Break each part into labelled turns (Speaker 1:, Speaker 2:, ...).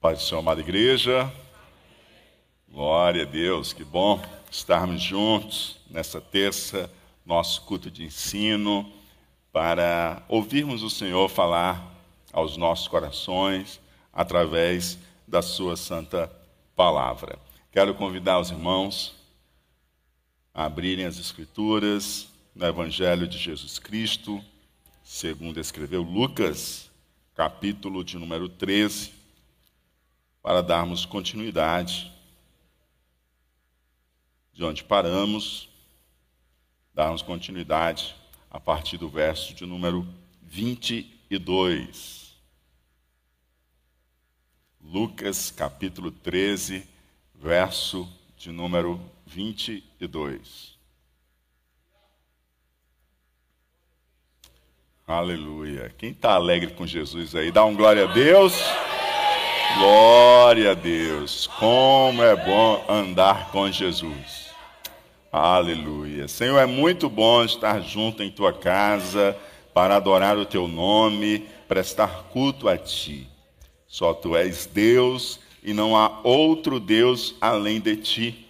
Speaker 1: Pai do Senhor, amada igreja. Glória a Deus, que bom estarmos juntos nessa terça, nosso culto de ensino, para ouvirmos o Senhor falar aos nossos corações através da Sua santa palavra. Quero convidar os irmãos a abrirem as Escrituras no Evangelho de Jesus Cristo, segundo escreveu Lucas, capítulo de número 13, para darmos continuidade de onde paramos, darmos continuidade a partir do verso de número 22. Lucas, capítulo 13, verso de número 22. Aleluia. Quem está alegre com Jesus aí, dá um glória a Deus. Glória a Deus. Como é bom andar com Jesus. Aleluia. Senhor, é muito bom estar junto em tua casa para adorar o teu nome, prestar culto a ti. Só tu és Deus e não há outro Deus além de ti.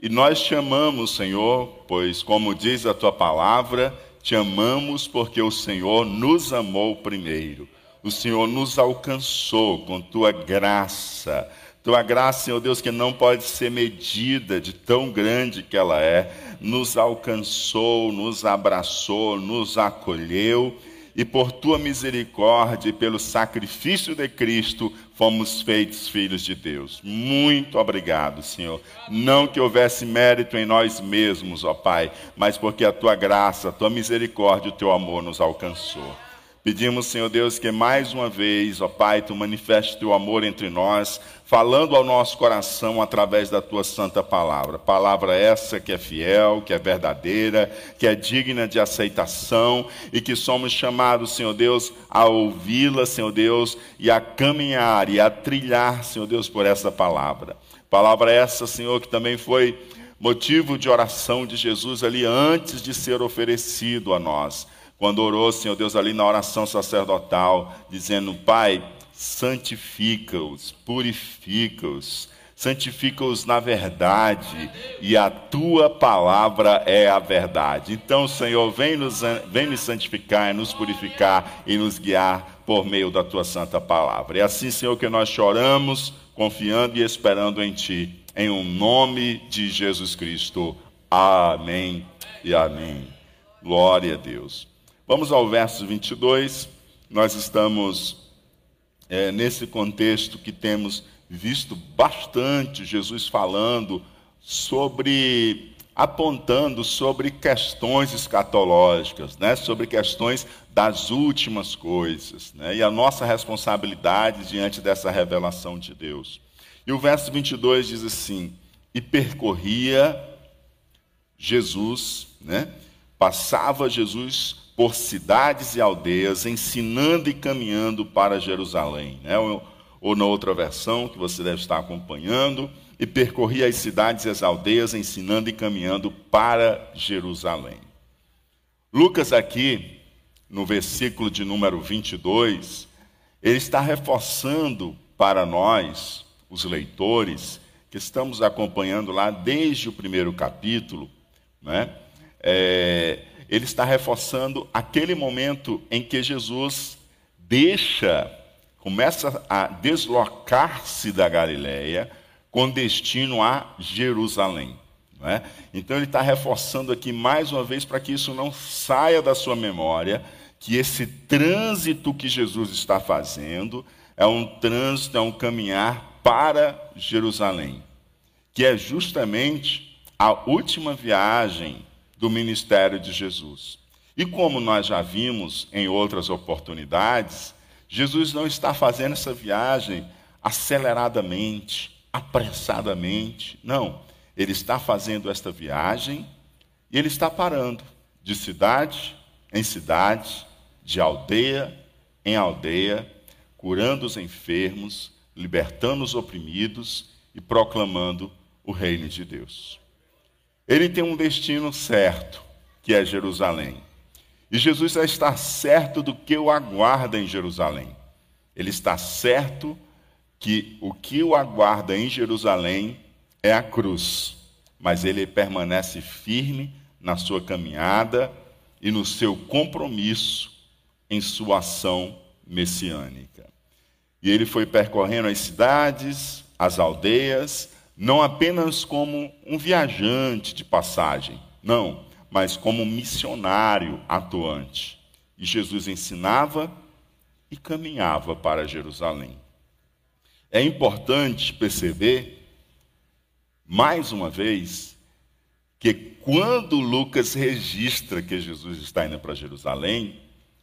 Speaker 1: E nós te amamos, Senhor, pois, como diz a tua palavra, te amamos porque o Senhor nos amou primeiro. O Senhor nos alcançou com tua graça. Tua graça, Senhor Deus, que não pode ser medida de tão grande que ela é, nos alcançou, nos abraçou, nos acolheu e por tua misericórdia e pelo sacrifício de Cristo fomos feitos filhos de Deus. Muito obrigado, Senhor. Não que houvesse mérito em nós mesmos, ó Pai, mas porque a tua graça, a tua misericórdia e o teu amor nos alcançou. Pedimos, Senhor Deus, que mais uma vez, ó Pai, tu manifeste teu amor entre nós, falando ao nosso coração através da tua santa palavra. Palavra essa que é fiel, que é verdadeira, que é digna de aceitação e que somos chamados, Senhor Deus, a ouvi-la, Senhor Deus, e a caminhar e a trilhar, Senhor Deus, por essa palavra. Palavra essa, Senhor, que também foi motivo de oração de Jesus ali antes de ser oferecido a nós quando orou, Senhor Deus, ali na oração sacerdotal, dizendo: Pai, santifica-os, purifica-os, santifica-os na verdade, e a tua palavra é a verdade. Então, Senhor, vem nos, vem nos santificar, nos purificar e nos guiar por meio da tua santa palavra. É assim, Senhor, que nós choramos, confiando e esperando em Ti, em o um nome de Jesus Cristo. Amém e amém. Glória a Deus. Vamos ao verso 22. Nós estamos é, nesse contexto que temos visto bastante Jesus falando sobre, apontando sobre questões escatológicas, né? sobre questões das últimas coisas, né? e a nossa responsabilidade diante dessa revelação de Deus. E o verso 22 diz assim: E percorria Jesus, né? passava Jesus por cidades e aldeias, ensinando e caminhando para Jerusalém. Né? Ou, ou na outra versão que você deve estar acompanhando, e percorria as cidades e as aldeias, ensinando e caminhando para Jerusalém. Lucas, aqui, no versículo de número 22, ele está reforçando para nós, os leitores, que estamos acompanhando lá desde o primeiro capítulo, né? É, ele está reforçando aquele momento em que Jesus deixa, começa a deslocar-se da Galiléia com destino a Jerusalém. É? Então ele está reforçando aqui mais uma vez para que isso não saia da sua memória, que esse trânsito que Jesus está fazendo é um trânsito, é um caminhar para Jerusalém, que é justamente a última viagem do ministério de Jesus. E como nós já vimos em outras oportunidades, Jesus não está fazendo essa viagem aceleradamente, apressadamente. Não. Ele está fazendo esta viagem e ele está parando de cidade em cidade, de aldeia em aldeia, curando os enfermos, libertando os oprimidos e proclamando o reino de Deus. Ele tem um destino certo, que é Jerusalém. E Jesus já está certo do que o aguarda em Jerusalém. Ele está certo que o que o aguarda em Jerusalém é a cruz, mas ele permanece firme na sua caminhada e no seu compromisso em sua ação messiânica. E ele foi percorrendo as cidades, as aldeias, não apenas como um viajante de passagem, não, mas como um missionário atuante. E Jesus ensinava e caminhava para Jerusalém. É importante perceber, mais uma vez, que quando Lucas registra que Jesus está indo para Jerusalém,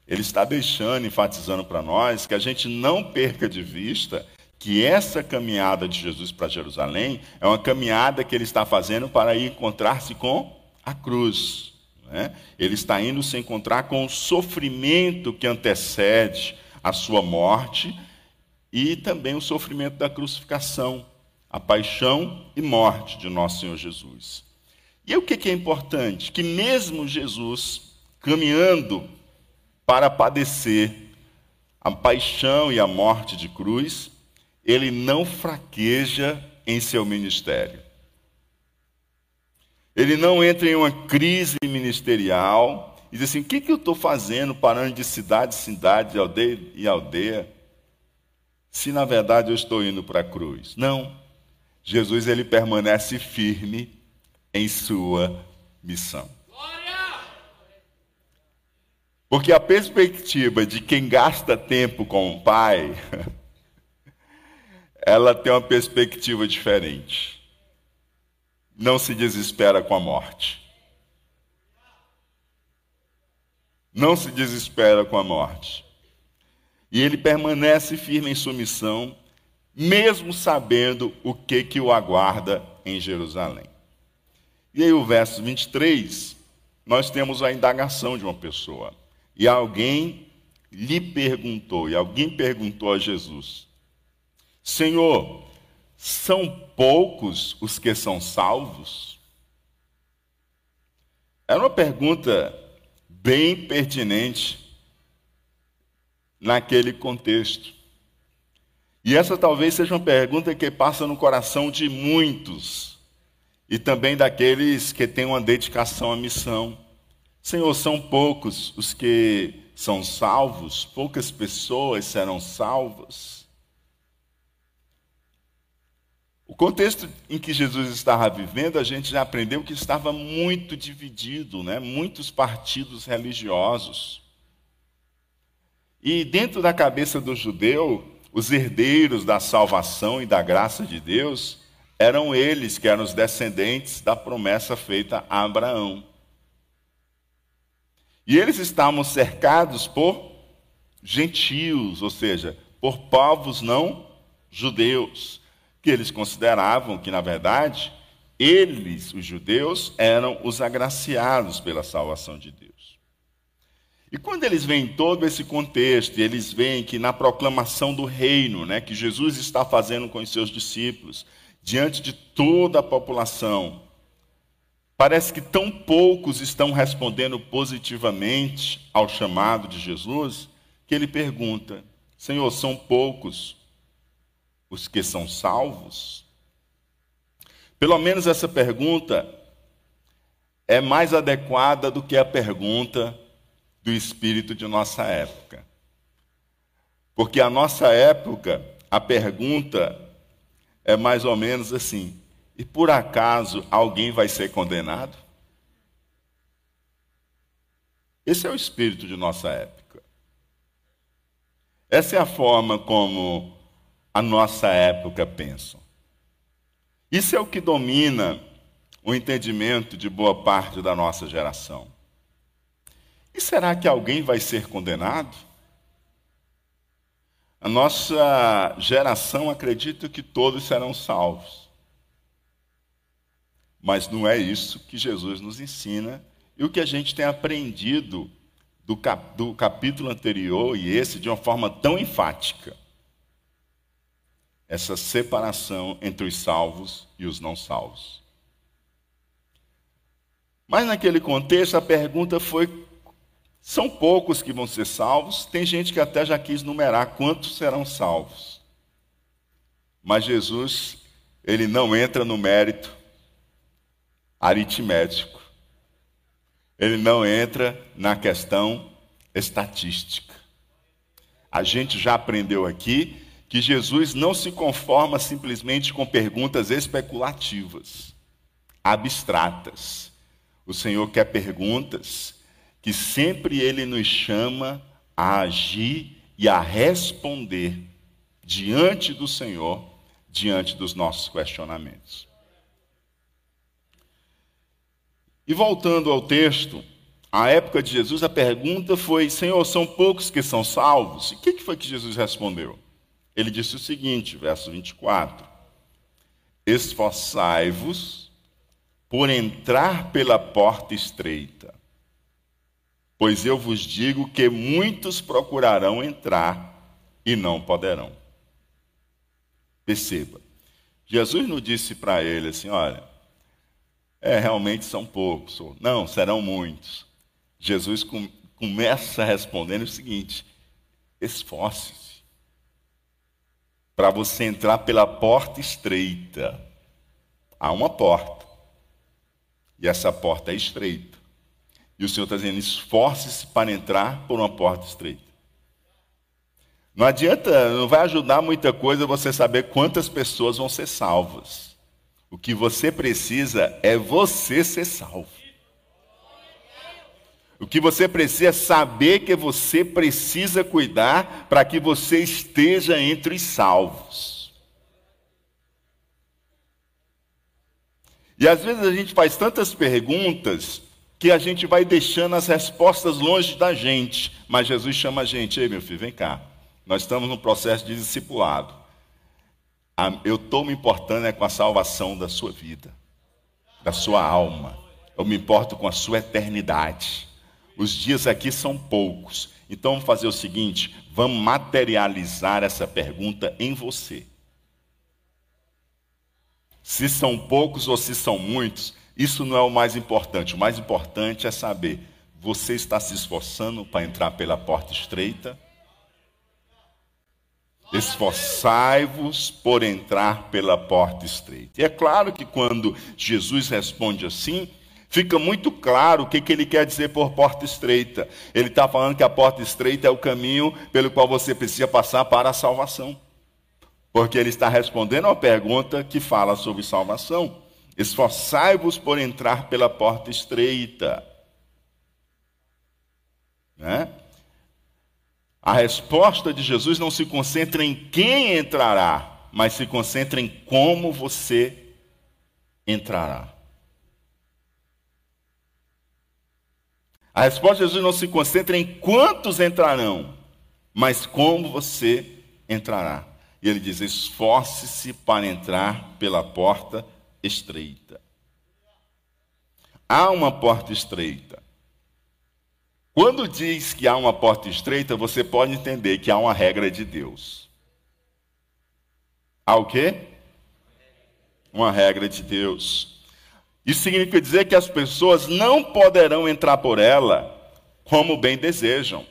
Speaker 1: ele está deixando, enfatizando para nós, que a gente não perca de vista que essa caminhada de Jesus para Jerusalém é uma caminhada que ele está fazendo para ir encontrar-se com a cruz. Né? Ele está indo se encontrar com o sofrimento que antecede a sua morte e também o sofrimento da crucificação, a paixão e morte de nosso Senhor Jesus. E o que é importante? Que mesmo Jesus caminhando para padecer a paixão e a morte de cruz, ele não fraqueja em seu ministério. Ele não entra em uma crise ministerial e diz assim: o que, que eu estou fazendo parando de cidade em cidade, de aldeia e aldeia, se na verdade eu estou indo para a cruz? Não. Jesus ele permanece firme em sua missão. Porque a perspectiva de quem gasta tempo com o pai, ela tem uma perspectiva diferente. Não se desespera com a morte. Não se desespera com a morte. E ele permanece firme em sua missão, mesmo sabendo o que, que o aguarda em Jerusalém. E aí, o verso 23, nós temos a indagação de uma pessoa. E alguém lhe perguntou, e alguém perguntou a Jesus: Senhor, são poucos os que são salvos? Era uma pergunta bem pertinente naquele contexto. E essa talvez seja uma pergunta que passa no coração de muitos, e também daqueles que têm uma dedicação à missão. Senhor, são poucos os que são salvos, poucas pessoas serão salvas. O contexto em que Jesus estava vivendo, a gente já aprendeu que estava muito dividido, né? muitos partidos religiosos. E dentro da cabeça do judeu, os herdeiros da salvação e da graça de Deus eram eles que eram os descendentes da promessa feita a Abraão. E eles estavam cercados por gentios, ou seja, por povos não judeus, que eles consideravam que, na verdade, eles, os judeus, eram os agraciados pela salvação de Deus. E quando eles veem todo esse contexto, eles veem que na proclamação do reino, né, que Jesus está fazendo com os seus discípulos, diante de toda a população, Parece que tão poucos estão respondendo positivamente ao chamado de Jesus, que ele pergunta: Senhor, são poucos os que são salvos? Pelo menos essa pergunta é mais adequada do que a pergunta do espírito de nossa época. Porque a nossa época, a pergunta é mais ou menos assim: e por acaso alguém vai ser condenado? Esse é o espírito de nossa época. Essa é a forma como a nossa época pensa. Isso é o que domina o entendimento de boa parte da nossa geração. E será que alguém vai ser condenado? A nossa geração acredita que todos serão salvos. Mas não é isso que Jesus nos ensina e o que a gente tem aprendido do, do capítulo anterior e esse de uma forma tão enfática. Essa separação entre os salvos e os não salvos. Mas naquele contexto a pergunta foi: são poucos que vão ser salvos? Tem gente que até já quis numerar quantos serão salvos. Mas Jesus, ele não entra no mérito aritmético. Ele não entra na questão estatística. A gente já aprendeu aqui que Jesus não se conforma simplesmente com perguntas especulativas, abstratas. O Senhor quer perguntas que sempre Ele nos chama a agir e a responder diante do Senhor, diante dos nossos questionamentos. E voltando ao texto, a época de Jesus, a pergunta foi: Senhor, são poucos que são salvos? E o que foi que Jesus respondeu? Ele disse o seguinte, verso 24: Esforçai-vos por entrar pela porta estreita, pois eu vos digo que muitos procurarão entrar e não poderão. Perceba, Jesus não disse para ele assim: olha, é, realmente são poucos, não, serão muitos. Jesus com, começa respondendo o seguinte: esforce-se para você entrar pela porta estreita. Há uma porta. E essa porta é estreita. E o Senhor está dizendo: esforce-se para entrar por uma porta estreita. Não adianta, não vai ajudar muita coisa você saber quantas pessoas vão ser salvas. O que você precisa é você ser salvo. O que você precisa é saber que você precisa cuidar para que você esteja entre os salvos. E às vezes a gente faz tantas perguntas que a gente vai deixando as respostas longe da gente. Mas Jesus chama a gente, ei meu filho, vem cá. Nós estamos no processo de discipulado. Eu estou me importando é com a salvação da sua vida, da sua alma. Eu me importo com a sua eternidade. Os dias aqui são poucos. Então vamos fazer o seguinte: vamos materializar essa pergunta em você. Se são poucos ou se são muitos, isso não é o mais importante. O mais importante é saber: você está se esforçando para entrar pela porta estreita? Esforçai-vos por entrar pela porta estreita. E é claro que quando Jesus responde assim, Fica muito claro o que, que ele quer dizer por porta estreita. Ele está falando que a porta estreita é o caminho pelo qual você precisa passar para a salvação. Porque ele está respondendo a uma pergunta que fala sobre salvação. Esforçai-vos por entrar pela porta estreita. Né? A resposta de Jesus não se concentra em quem entrará, mas se concentra em como você entrará. A resposta de Jesus não se concentra em quantos entrarão, mas como você entrará. E ele diz: esforce-se para entrar pela porta estreita. Há uma porta estreita. Quando diz que há uma porta estreita, você pode entender que há uma regra de Deus. Há o quê? Uma regra de Deus. Isso significa dizer que as pessoas não poderão entrar por ela como bem desejam.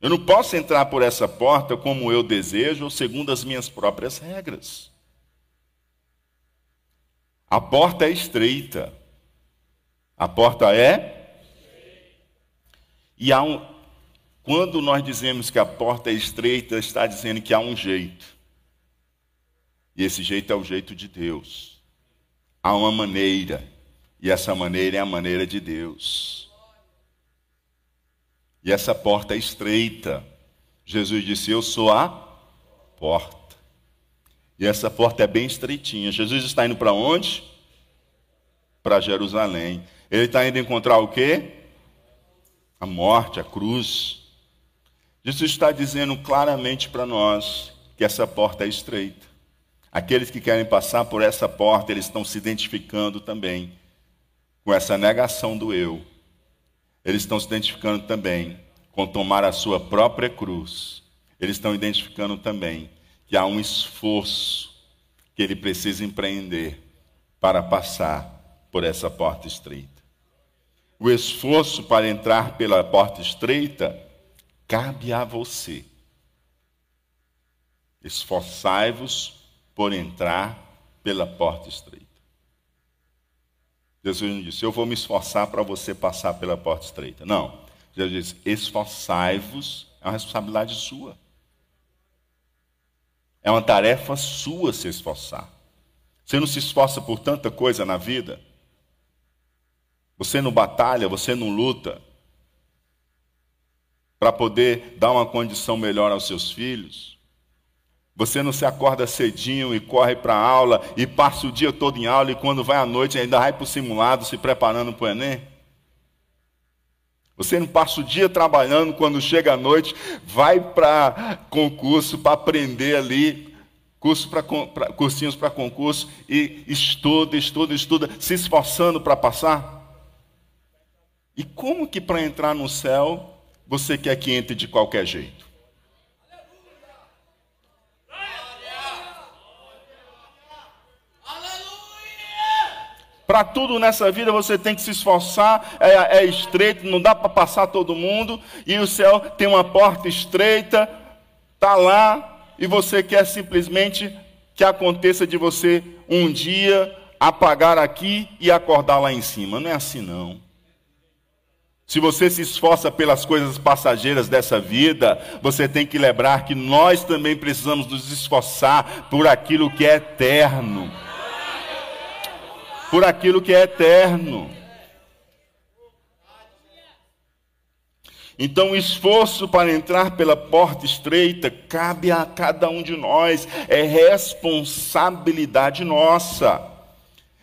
Speaker 1: Eu não posso entrar por essa porta como eu desejo ou segundo as minhas próprias regras. A porta é estreita. A porta é. E há um. Quando nós dizemos que a porta é estreita, está dizendo que há um jeito. E esse jeito é o jeito de Deus há uma maneira, e essa maneira é a maneira de Deus. E essa porta é estreita. Jesus disse: Eu sou a porta. E essa porta é bem estreitinha. Jesus está indo para onde? Para Jerusalém. Ele está indo encontrar o quê? A morte, a cruz. Jesus está dizendo claramente para nós que essa porta é estreita. Aqueles que querem passar por essa porta, eles estão se identificando também com essa negação do eu. Eles estão se identificando também com tomar a sua própria cruz. Eles estão identificando também que há um esforço que ele precisa empreender para passar por essa porta estreita. O esforço para entrar pela porta estreita cabe a você. Esforçai-vos por entrar pela porta estreita. Jesus não disse, eu vou me esforçar para você passar pela porta estreita. Não. Jesus disse, esforçai-vos, é uma responsabilidade sua. É uma tarefa sua se esforçar. Você não se esforça por tanta coisa na vida. Você não batalha, você não luta para poder dar uma condição melhor aos seus filhos. Você não se acorda cedinho e corre para a aula e passa o dia todo em aula e quando vai à noite ainda vai para o simulado se preparando para o Enem? Você não passa o dia trabalhando, quando chega à noite, vai para concurso para aprender ali, curso pra, pra, cursinhos para concurso, e estuda, estuda, estuda, se esforçando para passar? E como que para entrar no céu você quer que entre de qualquer jeito? Para tudo nessa vida você tem que se esforçar, é, é estreito, não dá para passar todo mundo, e o céu tem uma porta estreita, está lá, e você quer simplesmente que aconteça de você um dia apagar aqui e acordar lá em cima. Não é assim não. Se você se esforça pelas coisas passageiras dessa vida, você tem que lembrar que nós também precisamos nos esforçar por aquilo que é eterno por aquilo que é eterno. Então, o esforço para entrar pela porta estreita cabe a cada um de nós, é responsabilidade nossa.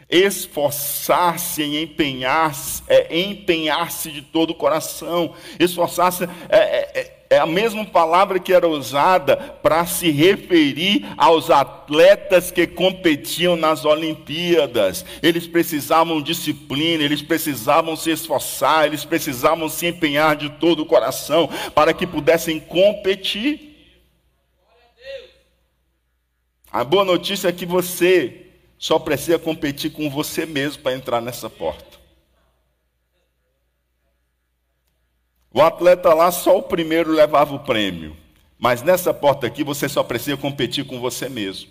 Speaker 1: Esforçar-se em empenhar-se, é empenhar-se de todo o coração. Esforçar-se é, é, é é a mesma palavra que era usada para se referir aos atletas que competiam nas Olimpíadas. Eles precisavam disciplina, eles precisavam se esforçar, eles precisavam se empenhar de todo o coração para que pudessem competir. A boa notícia é que você só precisa competir com você mesmo para entrar nessa porta. O atleta lá, só o primeiro levava o prêmio. Mas nessa porta aqui, você só precisa competir com você mesmo.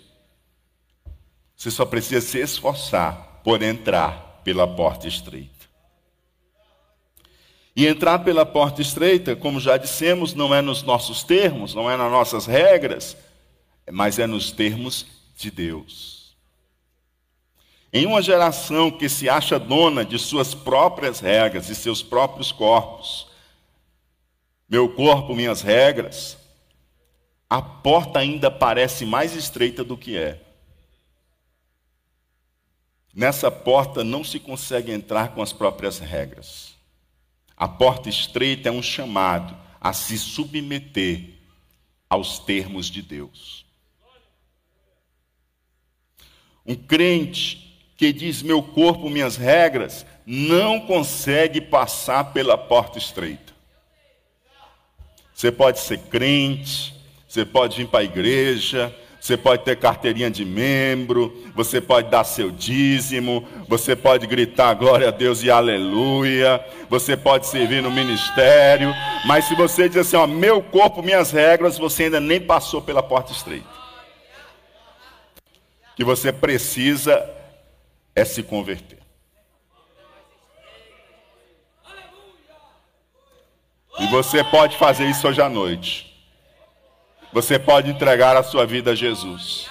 Speaker 1: Você só precisa se esforçar por entrar pela porta estreita. E entrar pela porta estreita, como já dissemos, não é nos nossos termos, não é nas nossas regras, mas é nos termos de Deus. Em uma geração que se acha dona de suas próprias regras e seus próprios corpos, meu corpo, minhas regras, a porta ainda parece mais estreita do que é. Nessa porta não se consegue entrar com as próprias regras. A porta estreita é um chamado a se submeter aos termos de Deus. Um crente que diz meu corpo, minhas regras, não consegue passar pela porta estreita. Você pode ser crente, você pode vir para a igreja, você pode ter carteirinha de membro, você pode dar seu dízimo, você pode gritar glória a Deus e aleluia, você pode servir no ministério, mas se você diz assim, ó, meu corpo, minhas regras, você ainda nem passou pela porta estreita. Que você precisa é se converter. E você pode fazer isso hoje à noite. Você pode entregar a sua vida a Jesus.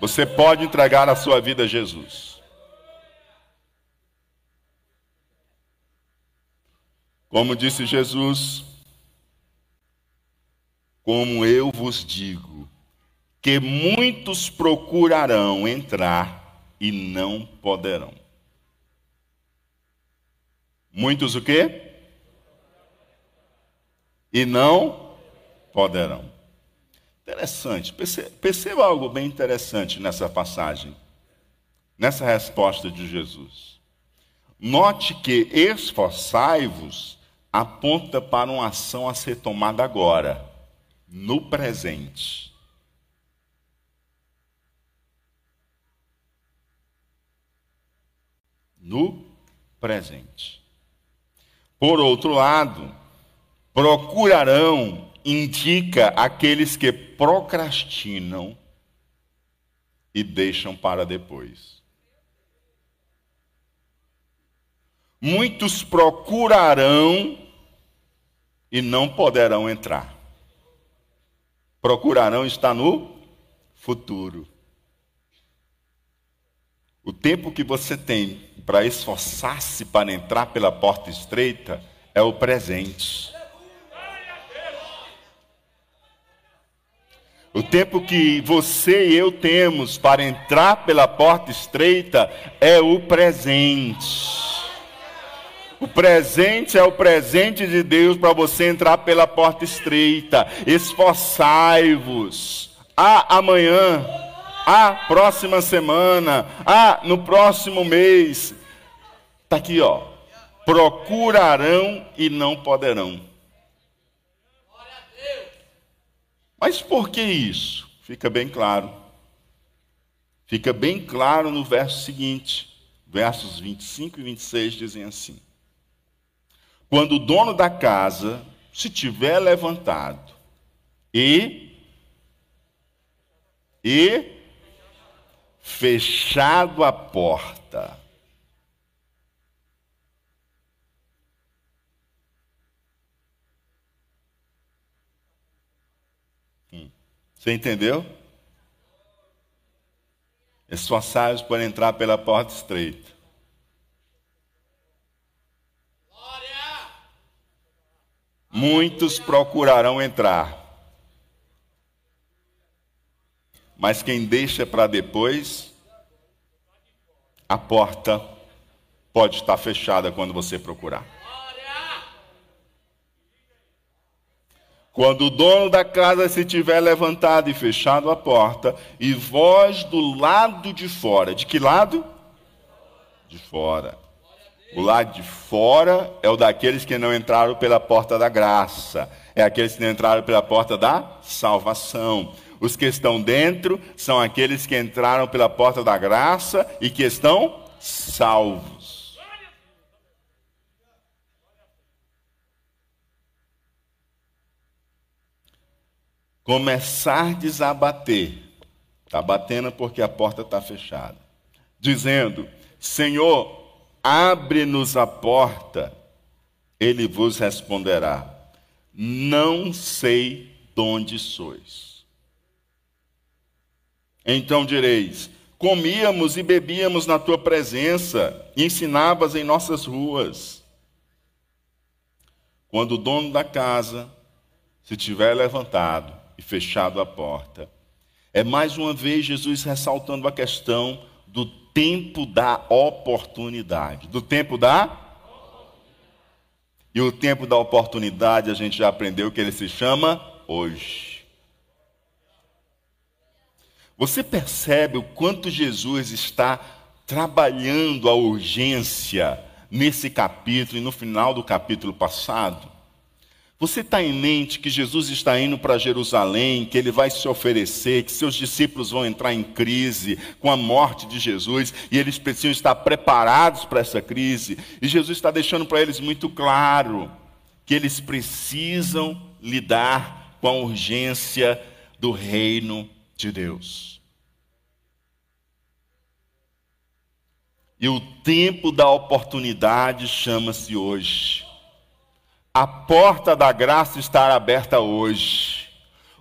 Speaker 1: Você pode entregar a sua vida a Jesus. Como disse Jesus, como eu vos digo, que muitos procurarão entrar e não poderão. Muitos o quê? E não poderão. Interessante, perceba algo bem interessante nessa passagem, nessa resposta de Jesus. Note que esforçai-vos aponta para uma ação a ser tomada agora, no presente. No presente. Por outro lado, procurarão indica aqueles que procrastinam e deixam para depois. Muitos procurarão e não poderão entrar. Procurarão está no futuro. O tempo que você tem para esforçar-se para entrar pela porta estreita é o presente. O tempo que você e eu temos para entrar pela porta estreita é o presente. O presente é o presente de Deus para você entrar pela porta estreita. Esforçai-vos. Ah, amanhã. Ah, próxima semana. Ah, no próximo mês. Está aqui, ó. Procurarão e não poderão. Mas por que isso? Fica bem claro. Fica bem claro no verso seguinte. Versos 25 e 26 dizem assim: Quando o dono da casa se tiver levantado e e fechado a porta, Você entendeu? Esforçai-vos por entrar pela porta estreita. Muitos procurarão entrar. Mas quem deixa para depois, a porta pode estar fechada quando você procurar. Quando o dono da casa se tiver levantado e fechado a porta, e vós do lado de fora, de que lado? De fora. O lado de fora é o daqueles que não entraram pela porta da graça, é aqueles que não entraram pela porta da salvação. Os que estão dentro são aqueles que entraram pela porta da graça e que estão salvos. Começardes a bater, está batendo porque a porta está fechada, dizendo: Senhor, abre-nos a porta, ele vos responderá: Não sei de onde sois. Então direis: Comíamos e bebíamos na tua presença, e ensinavas em nossas ruas. Quando o dono da casa se tiver levantado e fechado a porta. É mais uma vez Jesus ressaltando a questão do tempo da oportunidade. Do tempo da. E o tempo da oportunidade a gente já aprendeu que ele se chama hoje. Você percebe o quanto Jesus está trabalhando a urgência nesse capítulo e no final do capítulo passado? Você está em mente que Jesus está indo para Jerusalém, que ele vai se oferecer, que seus discípulos vão entrar em crise com a morte de Jesus e eles precisam estar preparados para essa crise. E Jesus está deixando para eles muito claro que eles precisam lidar com a urgência do reino de Deus. E o tempo da oportunidade chama-se hoje. A porta da graça está aberta hoje.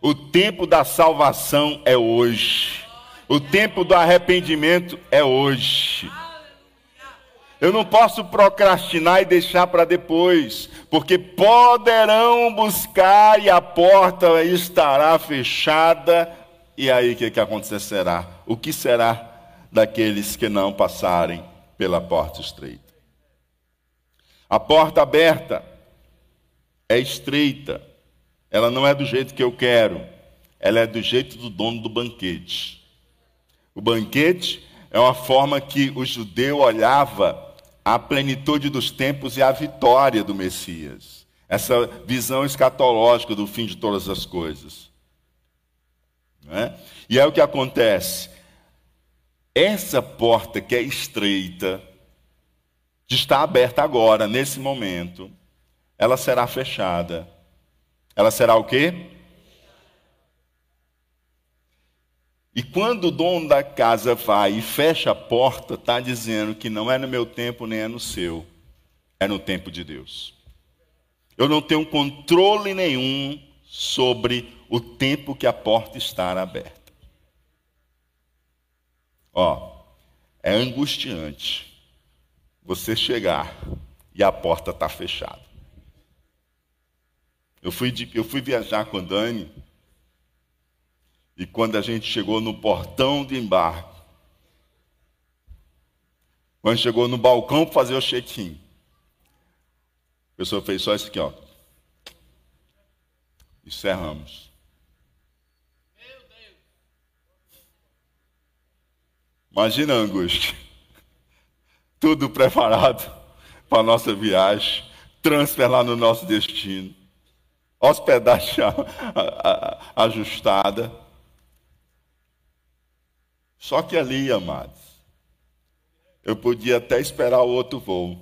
Speaker 1: O tempo da salvação é hoje. O tempo do arrependimento é hoje. Eu não posso procrastinar e deixar para depois, porque poderão buscar e a porta estará fechada. E aí o que, que acontecerá? O que será daqueles que não passarem pela porta estreita? A porta aberta é estreita, ela não é do jeito que eu quero, ela é do jeito do dono do banquete. O banquete é uma forma que o judeu olhava a plenitude dos tempos e a vitória do Messias. Essa visão escatológica do fim de todas as coisas. É? E é o que acontece. Essa porta que é estreita, está aberta agora, nesse momento, ela será fechada. Ela será o quê? E quando o dono da casa vai e fecha a porta, está dizendo que não é no meu tempo nem é no seu, é no tempo de Deus. Eu não tenho controle nenhum sobre o tempo que a porta está aberta. Ó, é angustiante você chegar e a porta está fechada. Eu fui, de, eu fui viajar com a Dani e quando a gente chegou no portão de embarque, quando chegou no balcão para fazer o check-in, a pessoa fez só isso aqui, ó. Encerramos. Imagina a angústia. Tudo preparado para a nossa viagem, transfer lá no nosso destino, hospedagem ajustada. Só que ali, amados, eu podia até esperar o outro voo.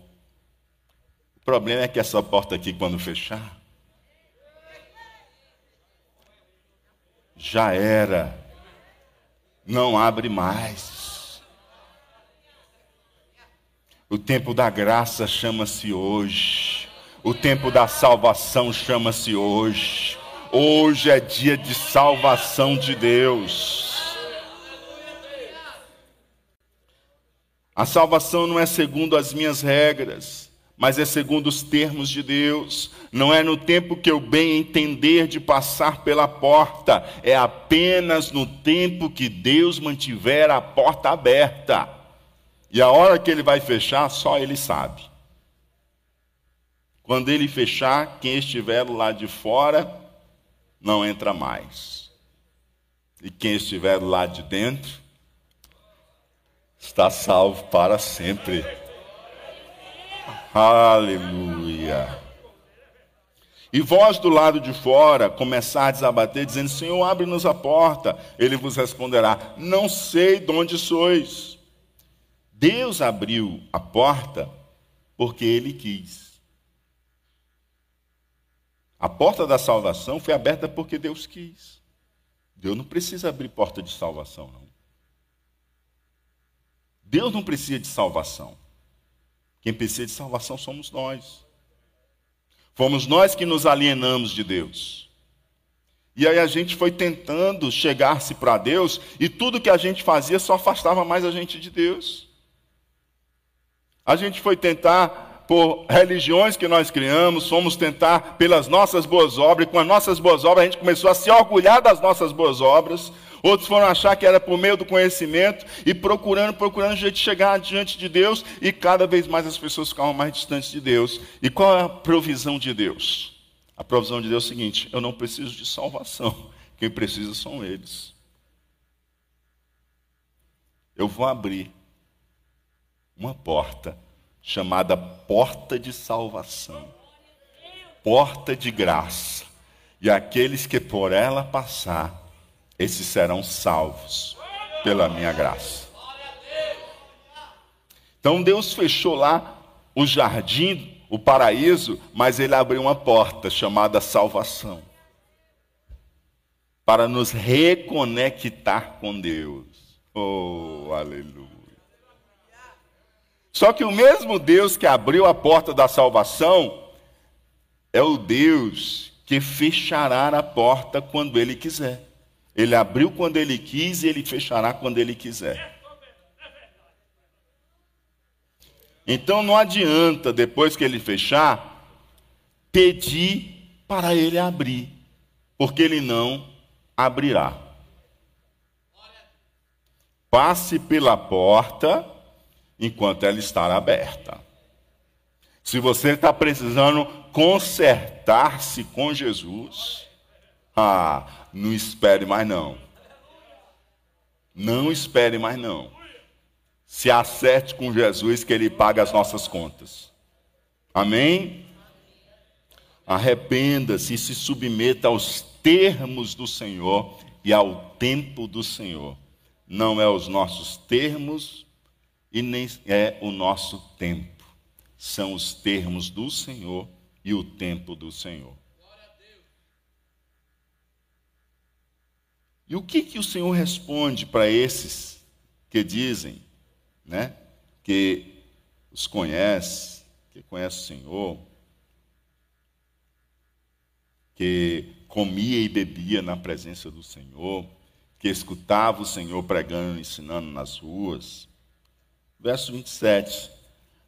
Speaker 1: O problema é que essa porta aqui, quando fechar, já era, não abre mais. O tempo da graça chama-se hoje, o tempo da salvação chama-se hoje. Hoje é dia de salvação de Deus. A salvação não é segundo as minhas regras, mas é segundo os termos de Deus. Não é no tempo que eu bem entender de passar pela porta, é apenas no tempo que Deus mantiver a porta aberta. E a hora que ele vai fechar, só ele sabe. Quando ele fechar, quem estiver lá de fora não entra mais. E quem estiver lá de dentro está salvo para sempre. Aleluia. E vós do lado de fora começardes a bater, dizendo: Senhor, abre-nos a porta. Ele vos responderá: Não sei de onde sois. Deus abriu a porta porque ele quis. A porta da salvação foi aberta porque Deus quis. Deus não precisa abrir porta de salvação, não. Deus não precisa de salvação. Quem precisa de salvação somos nós. Fomos nós que nos alienamos de Deus. E aí a gente foi tentando chegar-se para Deus e tudo que a gente fazia só afastava mais a gente de Deus. A gente foi tentar por religiões que nós criamos, fomos tentar pelas nossas boas obras, e com as nossas boas obras a gente começou a se orgulhar das nossas boas obras, Outros foram achar que era por meio do conhecimento e procurando, procurando de chegar diante de Deus e cada vez mais as pessoas ficavam mais distantes de Deus. E qual é a provisão de Deus? A provisão de Deus é o seguinte: eu não preciso de salvação, quem precisa são eles. Eu vou abrir uma porta chamada porta de salvação, porta de graça, e aqueles que por ela passar esses serão salvos pela minha graça. Então Deus fechou lá o jardim, o paraíso, mas ele abriu uma porta chamada salvação para nos reconectar com Deus. Oh, aleluia. Só que o mesmo Deus que abriu a porta da salvação é o Deus que fechará a porta quando ele quiser. Ele abriu quando ele quis e ele fechará quando ele quiser. Então não adianta, depois que ele fechar, pedir para ele abrir, porque ele não abrirá. Passe pela porta enquanto ela está aberta. Se você está precisando consertar-se com Jesus, ah, não espere mais não. Não espere mais não. Se acerte com Jesus que ele paga as nossas contas. Amém? Arrependa-se e se submeta aos termos do Senhor e ao tempo do Senhor. Não é os nossos termos e nem é o nosso tempo. São os termos do Senhor e o tempo do Senhor. E o que, que o Senhor responde para esses que dizem, né, que os conhece, que conhece o Senhor, que comia e bebia na presença do Senhor, que escutava o Senhor pregando e ensinando nas ruas. Verso 27.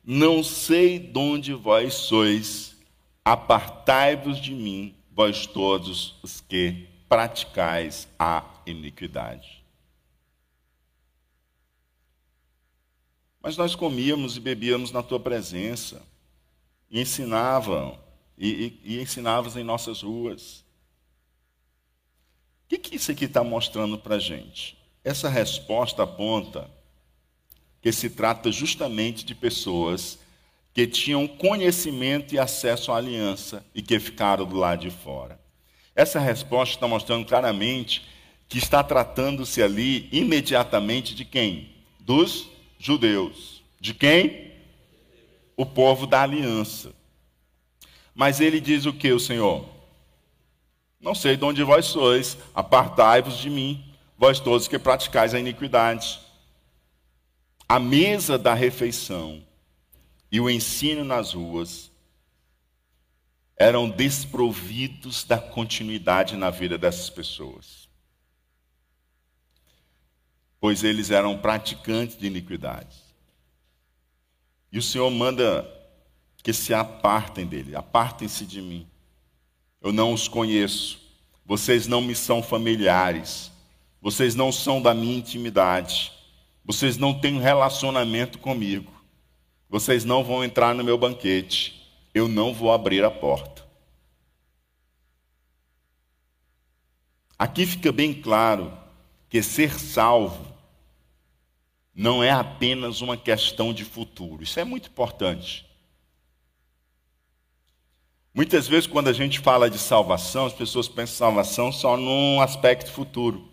Speaker 1: Não sei de onde vós sois, apartai-vos de mim, vós todos os que praticais a iniquidade. Mas nós comíamos e bebíamos na tua presença, e ensinavam, e, e, e ensinavas em nossas ruas. O que, que isso aqui está mostrando para a gente? Essa resposta aponta que se trata justamente de pessoas que tinham conhecimento e acesso à aliança e que ficaram do lado de fora. Essa resposta está mostrando claramente que está tratando-se ali imediatamente de quem? Dos judeus. De quem? O povo da aliança. Mas ele diz o que, o Senhor? Não sei de onde vós sois, apartai-vos de mim, vós todos que praticais a iniquidade. A mesa da refeição e o ensino nas ruas eram desprovidos da continuidade na vida dessas pessoas. Pois eles eram praticantes de iniquidade. E o Senhor manda que se apartem dele, apartem-se de mim. Eu não os conheço. Vocês não me são familiares. Vocês não são da minha intimidade. Vocês não têm um relacionamento comigo. Vocês não vão entrar no meu banquete. Eu não vou abrir a porta. Aqui fica bem claro que ser salvo não é apenas uma questão de futuro. Isso é muito importante. Muitas vezes, quando a gente fala de salvação, as pessoas pensam salvação só num aspecto futuro.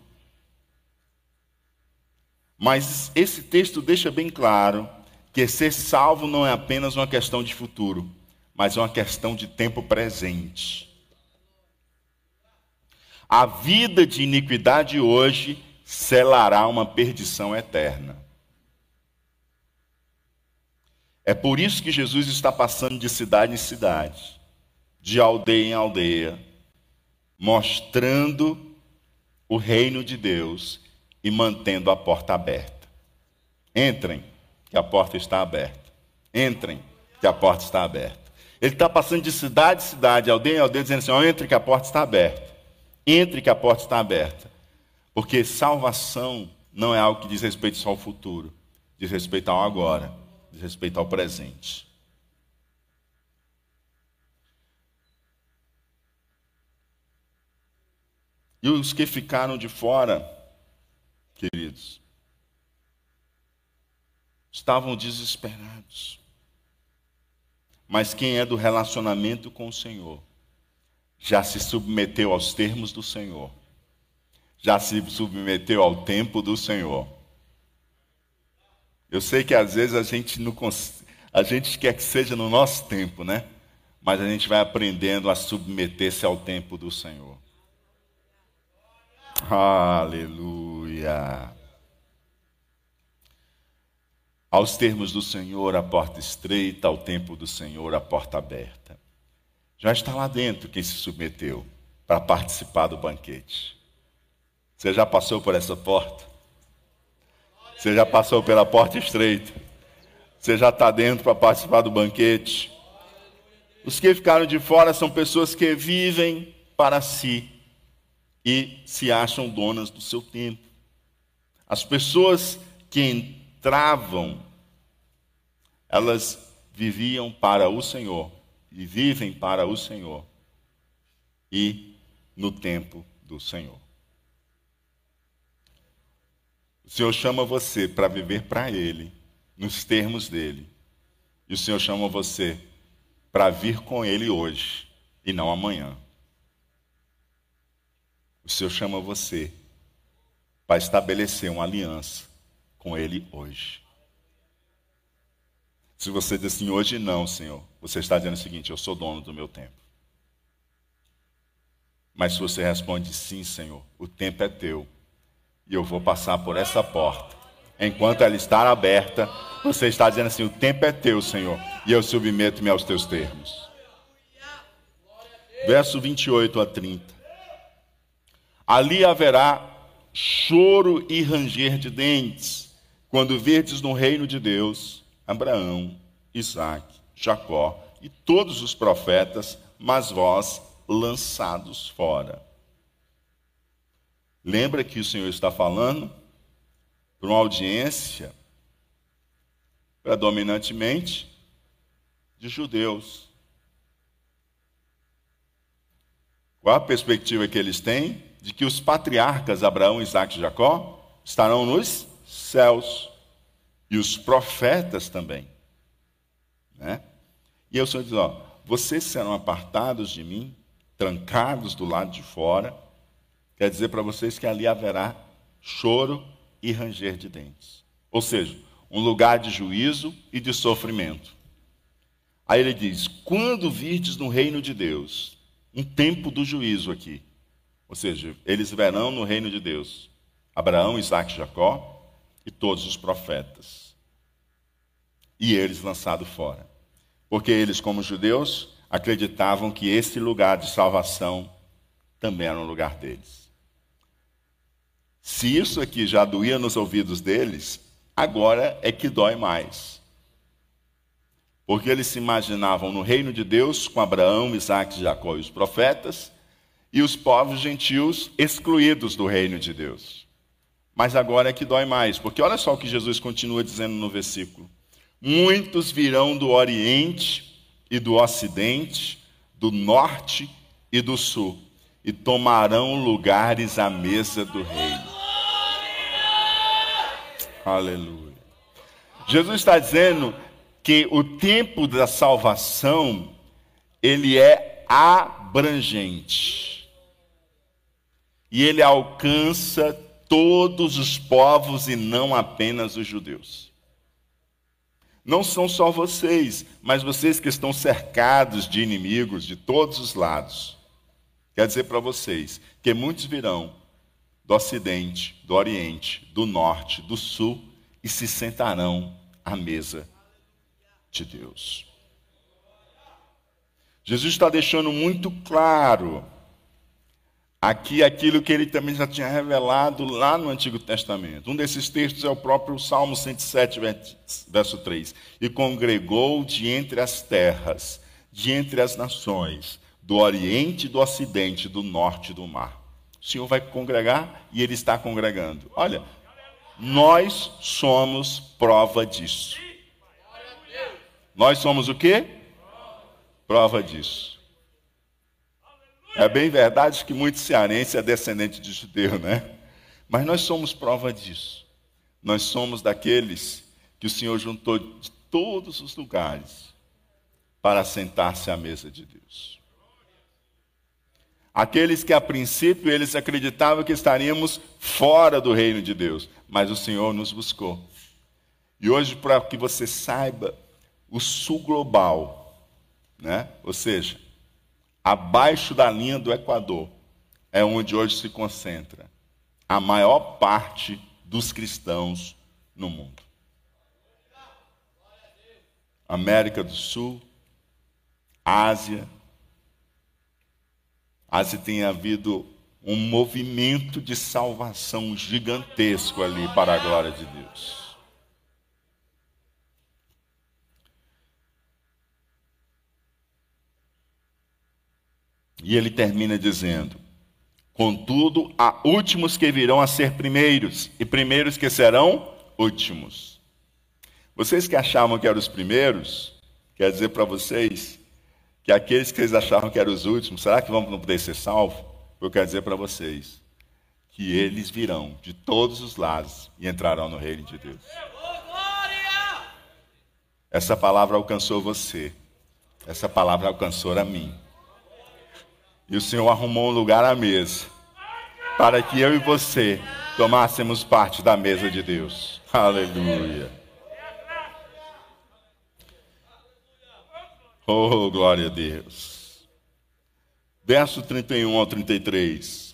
Speaker 1: Mas esse texto deixa bem claro que ser salvo não é apenas uma questão de futuro, mas uma questão de tempo presente. A vida de iniquidade hoje selará uma perdição eterna. É por isso que Jesus está passando de cidade em cidade de aldeia em aldeia, mostrando o reino de Deus e mantendo a porta aberta. Entrem, que a porta está aberta. Entrem, que a porta está aberta. Ele está passando de cidade em cidade, aldeia em aldeia, dizendo assim: oh, entre, que a porta está aberta. Entre, que a porta está aberta. Porque salvação não é algo que diz respeito só ao futuro, diz respeito ao agora, diz respeito ao presente. E os que ficaram de fora, queridos, estavam desesperados. Mas quem é do relacionamento com o Senhor, já se submeteu aos termos do Senhor, já se submeteu ao tempo do Senhor. Eu sei que às vezes a gente não a gente quer que seja no nosso tempo, né? Mas a gente vai aprendendo a submeter-se ao tempo do Senhor. Aleluia. Aos termos do Senhor, a porta estreita, ao tempo do Senhor, a porta aberta. Já está lá dentro quem se submeteu para participar do banquete. Você já passou por essa porta? Você já passou pela porta estreita? Você já está dentro para participar do banquete? Os que ficaram de fora são pessoas que vivem para si e se acham donas do seu tempo. As pessoas que entravam, elas viviam para o Senhor e vivem para o Senhor e no tempo do Senhor. O Senhor chama você para viver para Ele, nos termos dele. E o Senhor chama você para vir com Ele hoje e não amanhã. O Senhor chama você para estabelecer uma aliança com Ele hoje. Se você diz assim, hoje não, Senhor, você está dizendo o seguinte: eu sou dono do meu tempo. Mas se você responde sim, Senhor, o tempo é teu, e eu vou passar por essa porta. Enquanto ela estar aberta, você está dizendo assim: o tempo é teu, Senhor, e eu submeto-me aos teus termos. Verso 28 a 30. Ali haverá choro e ranger de dentes, quando verdes no reino de Deus Abraão, Isaac, Jacó e todos os profetas, mas vós lançados fora. Lembra que o Senhor está falando para uma audiência predominantemente de judeus. Qual a perspectiva que eles têm? De que os patriarcas Abraão, Isaac e Jacó estarão nos céus. E os profetas também. Né? E o Senhor diz: ó, vocês serão apartados de mim, trancados do lado de fora. Quer dizer para vocês que ali haverá choro e ranger de dentes. Ou seja, um lugar de juízo e de sofrimento. Aí ele diz: quando virdes no reino de Deus, um tempo do juízo aqui. Ou seja, eles verão no reino de Deus Abraão, Isaac Jacó e todos os profetas. E eles lançados fora. Porque eles, como judeus, acreditavam que esse lugar de salvação também era um lugar deles. Se isso aqui já doía nos ouvidos deles, agora é que dói mais. Porque eles se imaginavam no reino de Deus com Abraão, Isaac, Jacó e os profetas, e os povos gentios excluídos do reino de Deus. Mas agora é que dói mais, porque olha só o que Jesus continua dizendo no versículo: Muitos virão do Oriente e do Ocidente, do Norte e do Sul, e tomarão lugares à mesa do reino. Aleluia. Jesus está dizendo que o tempo da salvação ele é abrangente. E ele alcança todos os povos e não apenas os judeus. Não são só vocês, mas vocês que estão cercados de inimigos de todos os lados. Quer dizer para vocês que muitos virão do Ocidente, do Oriente, do Norte, do Sul e se sentarão à mesa de Deus. Jesus está deixando muito claro aqui aquilo que ele também já tinha revelado lá no Antigo Testamento. Um desses textos é o próprio Salmo 107, verso 3. E congregou de entre as terras, de entre as nações, do Oriente, do Ocidente, do Norte do mar. O Senhor vai congregar e Ele está congregando. Olha, nós somos prova disso. Nós somos o quê? Prova disso. É bem verdade que muito cearense é descendente de judeu, né? Mas nós somos prova disso. Nós somos daqueles que o Senhor juntou de todos os lugares para sentar-se à mesa de Deus. Aqueles que a princípio eles acreditavam que estaríamos fora do reino de Deus, mas o Senhor nos buscou. E hoje, para que você saiba, o sul global, né? ou seja, abaixo da linha do Equador, é onde hoje se concentra a maior parte dos cristãos no mundo. América do Sul, Ásia. Ásia tem havido um movimento de salvação gigantesco ali para a glória de Deus. E ele termina dizendo: Contudo, há últimos que virão a ser primeiros, e primeiros que serão últimos. Vocês que achavam que eram os primeiros, quer dizer para vocês que aqueles que eles achavam que eram os últimos, será que vão não poder ser salvos? Eu quero dizer para vocês que eles virão de todos os lados e entrarão no reino de Deus. Essa palavra alcançou você. Essa palavra alcançou a mim. E o Senhor arrumou um lugar à mesa para que eu e você tomássemos parte da mesa de Deus. Aleluia. Oh, glória a Deus. Verso 31 ao 33.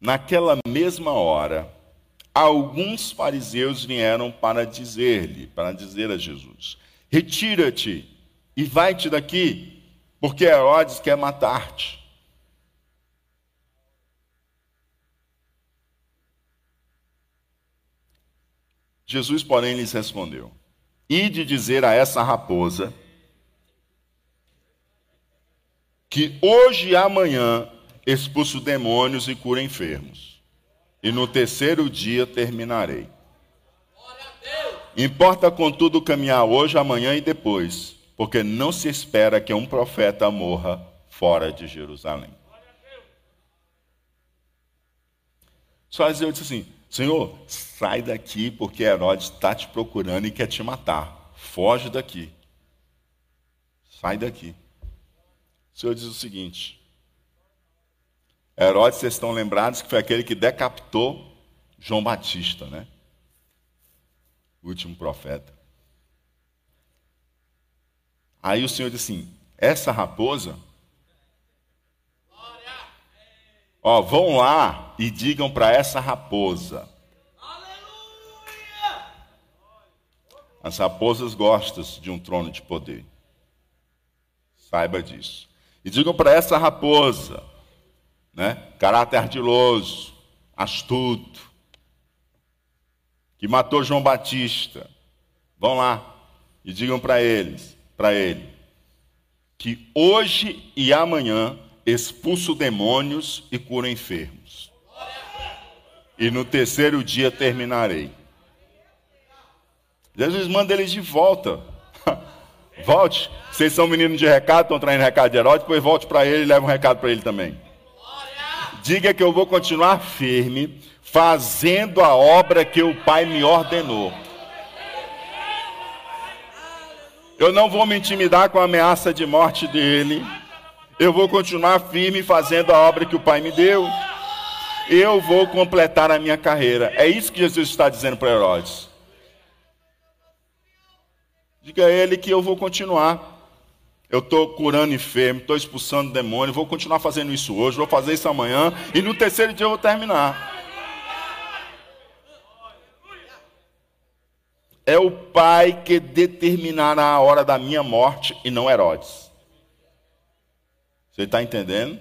Speaker 1: Naquela mesma hora, alguns fariseus vieram para dizer-lhe, para dizer a Jesus: Retira-te e vai-te daqui, porque Herodes quer matar-te. Jesus, porém, lhes respondeu: Ide dizer a essa raposa que hoje e amanhã expulso demônios e cura enfermos, e no terceiro dia terminarei. Importa, contudo, caminhar hoje, amanhã e depois, porque não se espera que um profeta morra fora de Jerusalém. Só eu disse assim: Senhor, sai daqui porque Herodes está te procurando e quer te matar. Foge daqui. Sai daqui. O Senhor diz o seguinte: Herodes, vocês estão lembrados que foi aquele que decapitou João Batista, né? O último profeta. Aí o Senhor disse assim: essa raposa Ó, vão lá e digam para essa raposa. Aleluia! As raposas gostam de um trono de poder. Saiba disso. E digam para essa raposa, né? Caráter ardiloso, astuto, que matou João Batista. Vão lá e digam para eles, para ele, que hoje e amanhã expulso demônios e curo enfermos. E no terceiro dia terminarei. Jesus manda eles de volta. Volte. Vocês são meninos de recado, estão traindo recado de Herodes, depois volte para ele e leve um recado para ele também. Diga que eu vou continuar firme, fazendo a obra que o Pai me ordenou. Eu não vou me intimidar com a ameaça de morte dele. Eu vou continuar firme fazendo a obra que o Pai me deu. Eu vou completar a minha carreira. É isso que Jesus está dizendo para Herodes. Diga a ele que eu vou continuar. Eu estou curando enfermo, estou expulsando demônio, vou continuar fazendo isso hoje, vou fazer isso amanhã, e no terceiro dia eu vou terminar. É o Pai que determinará a hora da minha morte e não Herodes. Você está entendendo?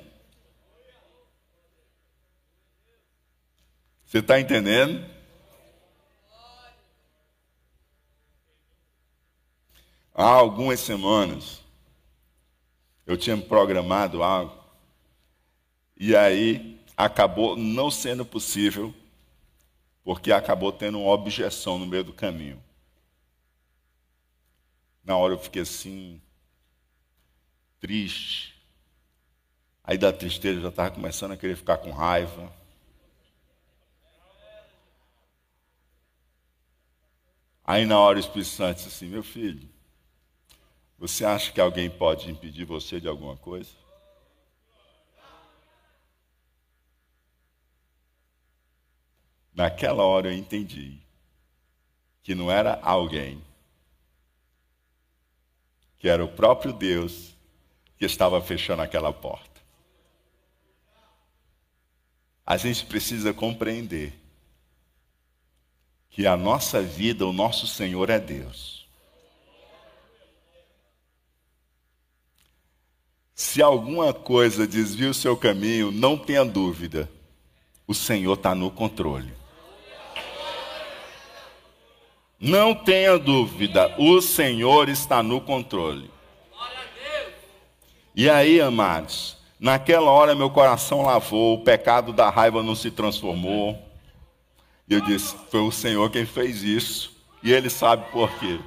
Speaker 1: Você está entendendo? Há algumas semanas eu tinha programado algo e aí acabou não sendo possível porque acabou tendo uma objeção no meio do caminho. Na hora eu fiquei assim triste. Aí da tristeza já estava começando a querer ficar com raiva. Aí na hora o Espírito Santo disse assim: Meu filho, você acha que alguém pode impedir você de alguma coisa? Naquela hora eu entendi que não era alguém, que era o próprio Deus que estava fechando aquela porta. A gente precisa compreender que a nossa vida, o nosso Senhor é Deus. Se alguma coisa desvia o seu caminho, não tenha dúvida, o Senhor está no controle. Não tenha dúvida, o Senhor está no controle. E aí, amados, Naquela hora meu coração lavou, o pecado da raiva não se transformou. E eu disse: Foi o Senhor quem fez isso. E Ele sabe por quê.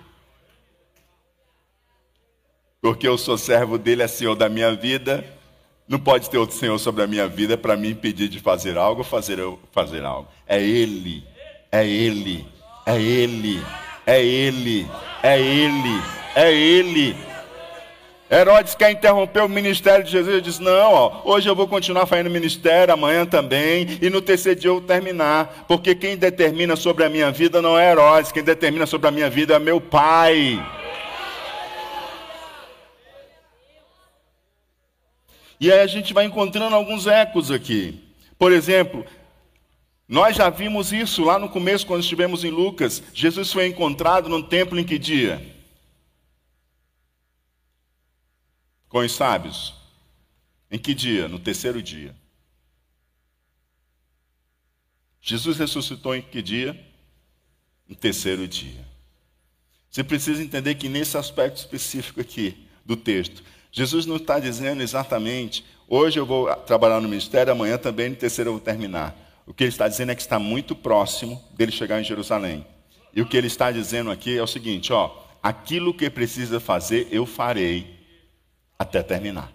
Speaker 1: Porque eu sou servo dele, é Senhor da minha vida. Não pode ter outro Senhor sobre a minha vida para me impedir de fazer algo, fazer fazer algo. É Ele, é Ele, é Ele, é Ele, é Ele, é Ele. Herodes quer interromper o ministério de Jesus. Ele diz: Não, ó, hoje eu vou continuar fazendo ministério, amanhã também, e no terceiro dia eu vou terminar. Porque quem determina sobre a minha vida não é Herodes, quem determina sobre a minha vida é meu pai. E aí a gente vai encontrando alguns ecos aqui. Por exemplo, Nós já vimos isso lá no começo, quando estivemos em Lucas. Jesus foi encontrado no templo em que dia? Com os sábios. Em que dia? No terceiro dia. Jesus ressuscitou em que dia? No terceiro dia. Você precisa entender que nesse aspecto específico aqui do texto, Jesus não está dizendo exatamente, hoje eu vou trabalhar no ministério, amanhã também, no terceiro eu vou terminar. O que ele está dizendo é que está muito próximo dele chegar em Jerusalém. E o que ele está dizendo aqui é o seguinte: ó, aquilo que precisa fazer, eu farei até terminar.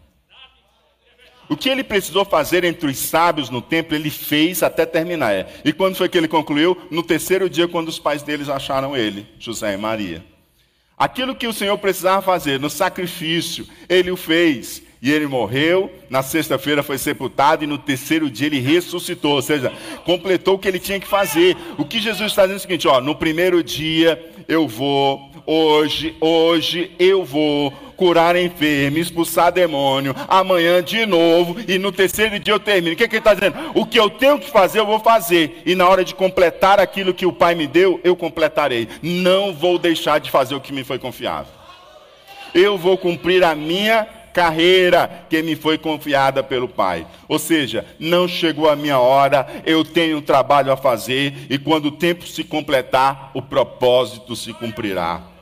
Speaker 1: O que ele precisou fazer entre os sábios no templo, ele fez até terminar. É. E quando foi que ele concluiu? No terceiro dia, quando os pais deles acharam ele, José e Maria. Aquilo que o Senhor precisava fazer no sacrifício, ele o fez. E ele morreu, na sexta-feira foi sepultado e no terceiro dia ele ressuscitou, ou seja, completou o que ele tinha que fazer. O que Jesus está dizendo é o seguinte: ó, no primeiro dia eu vou, hoje, hoje eu vou curar enfermo, expulsar demônio, amanhã de novo, e no terceiro dia eu termino. O que, é que ele está dizendo? O que eu tenho que fazer, eu vou fazer. E na hora de completar aquilo que o Pai me deu, eu completarei. Não vou deixar de fazer o que me foi confiado. Eu vou cumprir a minha carreira que me foi confiada pelo Pai. Ou seja, não chegou a minha hora, eu tenho um trabalho a fazer, e quando o tempo se completar, o propósito se cumprirá.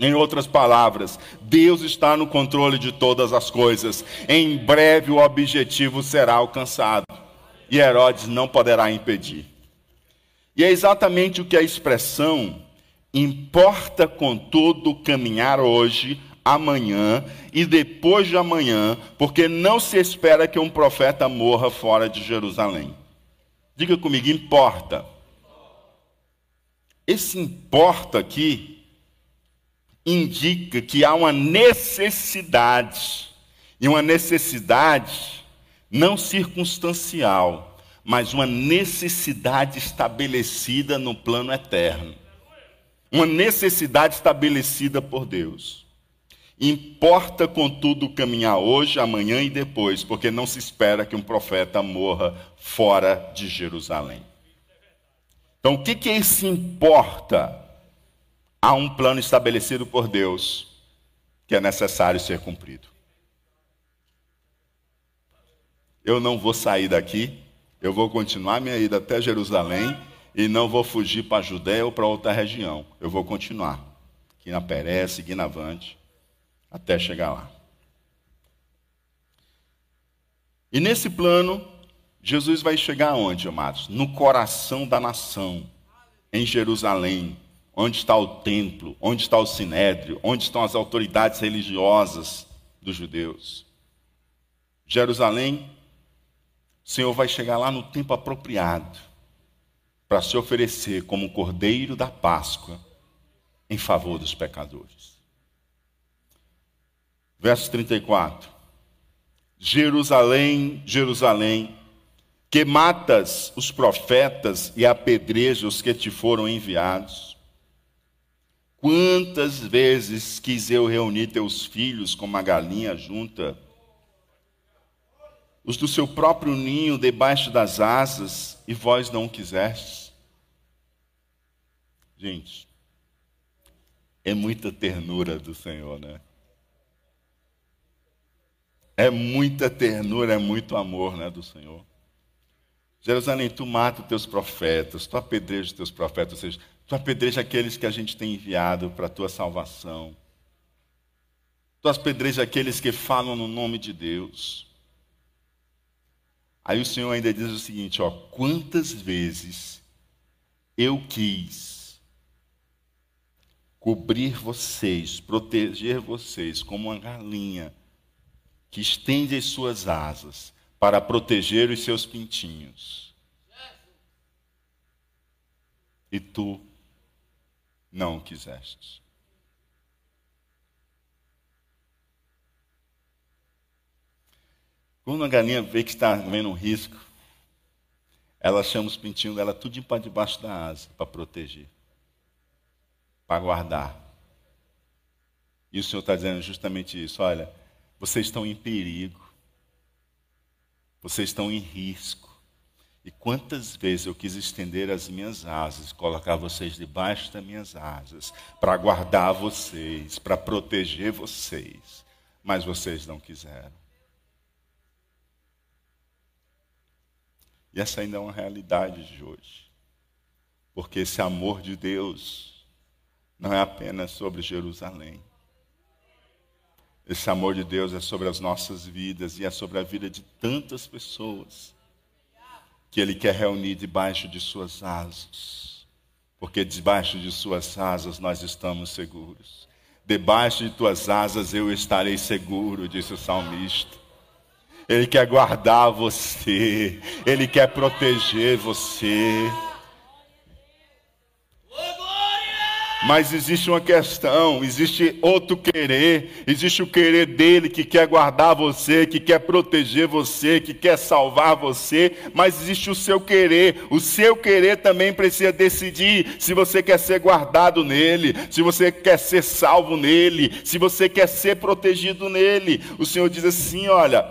Speaker 1: Em outras palavras, Deus está no controle de todas as coisas. Em breve o objetivo será alcançado e Herodes não poderá impedir. E é exatamente o que a expressão importa contudo caminhar hoje, amanhã e depois de amanhã, porque não se espera que um profeta morra fora de Jerusalém. Diga comigo, importa. Esse importa aqui indica que há uma necessidade, e uma necessidade não circunstancial, mas uma necessidade estabelecida no plano eterno. Uma necessidade estabelecida por Deus. Importa, contudo, caminhar hoje, amanhã e depois, porque não se espera que um profeta morra fora de Jerusalém. Então, o que, é esse importa? Há um plano estabelecido por Deus que é necessário ser cumprido. Eu não vou sair daqui, eu vou continuar minha ida até Jerusalém e não vou fugir para a Judéia ou para outra região. Eu vou continuar aqui na Pérez, seguindo avante, até chegar lá. E nesse plano, Jesus vai chegar onde, amados? No coração da nação, em Jerusalém, Onde está o templo? Onde está o sinédrio? Onde estão as autoridades religiosas dos judeus? Jerusalém, o Senhor vai chegar lá no tempo apropriado para se oferecer como o cordeiro da Páscoa em favor dos pecadores. Verso 34. Jerusalém, Jerusalém, que matas os profetas e apedrejas os que te foram enviados. Quantas vezes quis eu reunir teus filhos como a galinha junta, os do seu próprio ninho debaixo das asas, e vós não quisestes? Gente, é muita ternura do Senhor, né? É muita ternura, é muito amor, né, do Senhor. Jerusalém, tu mata os teus profetas, tu apedreja os teus profetas, ou seja, Tu apedreja aqueles que a gente tem enviado para a tua salvação. Tu apedreja aqueles que falam no nome de Deus. Aí o Senhor ainda diz o seguinte: ó, quantas vezes eu quis cobrir vocês, proteger vocês como uma galinha que estende as suas asas para proteger os seus pintinhos. E tu não quisestes. Quando a galinha vê que está vendo um risco, ela chama os pintinhos dela tudo para debaixo da asa, para proteger, para guardar. E o Senhor está dizendo justamente isso: olha, vocês estão em perigo, vocês estão em risco. E quantas vezes eu quis estender as minhas asas, colocar vocês debaixo das minhas asas, para guardar vocês, para proteger vocês, mas vocês não quiseram. E essa ainda é uma realidade de hoje. Porque esse amor de Deus não é apenas sobre Jerusalém. Esse amor de Deus é sobre as nossas vidas e é sobre a vida de tantas pessoas que Ele quer reunir debaixo de Suas asas. Porque debaixo de Suas asas nós estamos seguros. Debaixo de tuas asas eu estarei seguro, disse o salmista. Ele quer guardar você, Ele quer proteger você. Mas existe uma questão, existe outro querer, existe o querer dele que quer guardar você, que quer proteger você, que quer salvar você, mas existe o seu querer. O seu querer também precisa decidir se você quer ser guardado nele, se você quer ser salvo nele, se você quer ser protegido nele. O Senhor diz assim: olha,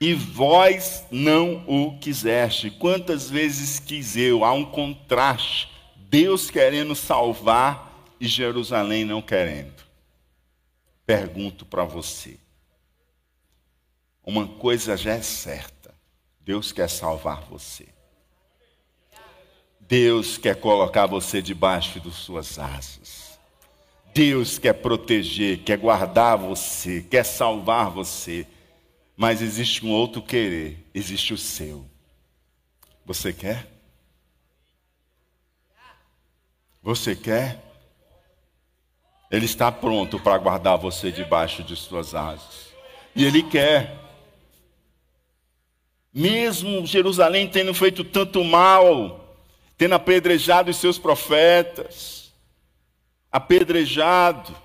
Speaker 1: e vós não o quiseste. Quantas vezes quis eu? Há um contraste Deus querendo salvar e Jerusalém não querendo. Pergunto para você. Uma coisa já é certa: Deus quer salvar você. Deus quer colocar você debaixo das suas asas. Deus quer proteger, quer guardar você, quer salvar você. Mas existe um outro querer, existe o seu. Você quer? Você quer? Ele está pronto para guardar você debaixo de suas asas. E Ele quer. Mesmo Jerusalém tendo feito tanto mal, tendo apedrejado os seus profetas, apedrejado,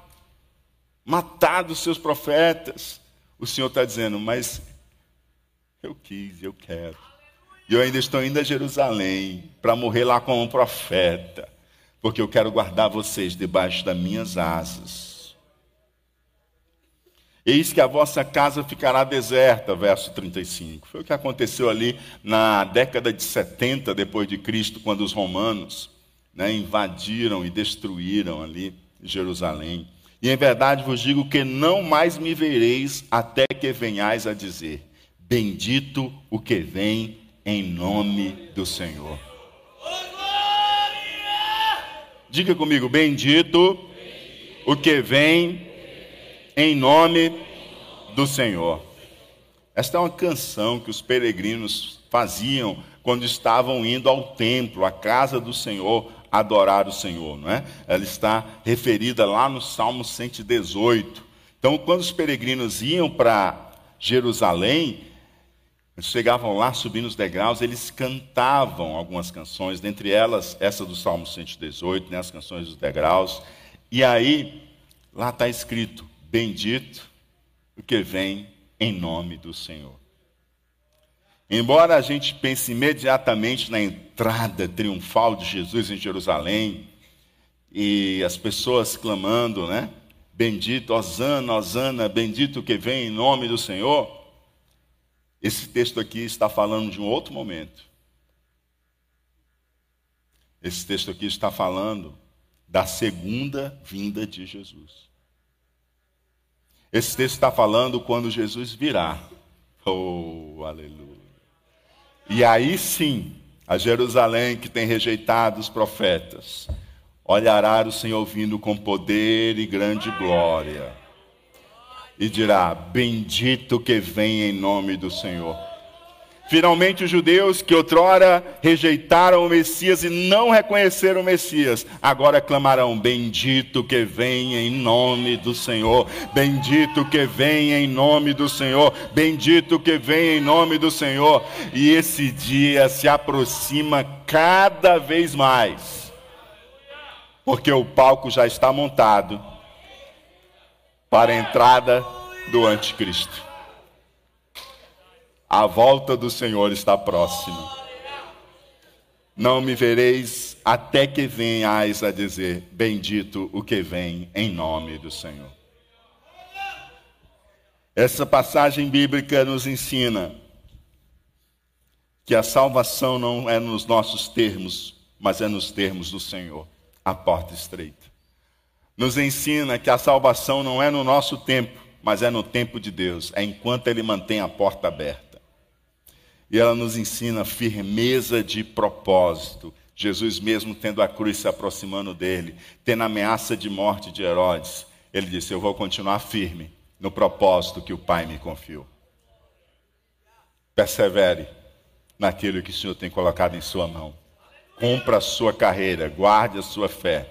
Speaker 1: matado os seus profetas, o Senhor está dizendo, mas eu quis, eu quero. E eu ainda estou indo a Jerusalém para morrer lá como um profeta porque eu quero guardar vocês debaixo das minhas asas. Eis que a vossa casa ficará deserta, verso 35. Foi o que aconteceu ali na década de 70 depois de Cristo, quando os romanos né, invadiram e destruíram ali Jerusalém. E em verdade vos digo que não mais me vereis até que venhais a dizer: Bendito o que vem em nome do Senhor. Diga comigo, bendito o que vem em nome do Senhor. Esta é uma canção que os peregrinos faziam quando estavam indo ao templo, à casa do Senhor, adorar o Senhor, não é? Ela está referida lá no Salmo 118. Então, quando os peregrinos iam para Jerusalém, chegavam lá, subindo os degraus, eles cantavam algumas canções, dentre elas essa do Salmo 118, né, as canções dos degraus. E aí, lá está escrito: Bendito o que vem em nome do Senhor. Embora a gente pense imediatamente na entrada triunfal de Jesus em Jerusalém, e as pessoas clamando, né? Bendito, Osana, Osana, bendito que vem em nome do Senhor. Esse texto aqui está falando de um outro momento. Esse texto aqui está falando da segunda vinda de Jesus. Esse texto está falando quando Jesus virá. Oh, aleluia. E aí sim, a Jerusalém que tem rejeitado os profetas, olhará o Senhor vindo com poder e grande glória e dirá: Bendito que vem em nome do Senhor. Finalmente, os judeus que outrora rejeitaram o Messias e não reconheceram o Messias, agora clamarão: Bendito que vem em nome do Senhor, bendito que vem em nome do Senhor, bendito que vem em nome do Senhor. E esse dia se aproxima cada vez mais, porque o palco já está montado para a entrada do anticristo. A volta do Senhor está próxima. Não me vereis até que venhais a dizer: Bendito o que vem em nome do Senhor. Essa passagem bíblica nos ensina que a salvação não é nos nossos termos, mas é nos termos do Senhor a porta estreita. Nos ensina que a salvação não é no nosso tempo, mas é no tempo de Deus, é enquanto Ele mantém a porta aberta. E ela nos ensina firmeza de propósito. Jesus, mesmo tendo a cruz se aproximando dele, tendo a ameaça de morte de Herodes, ele disse: Eu vou continuar firme no propósito que o Pai me confiou. Persevere naquilo que o Senhor tem colocado em sua mão. Cumpra a sua carreira, guarde a sua fé.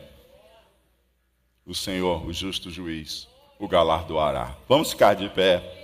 Speaker 1: O Senhor, o justo juiz, o galardoará. Vamos ficar de pé.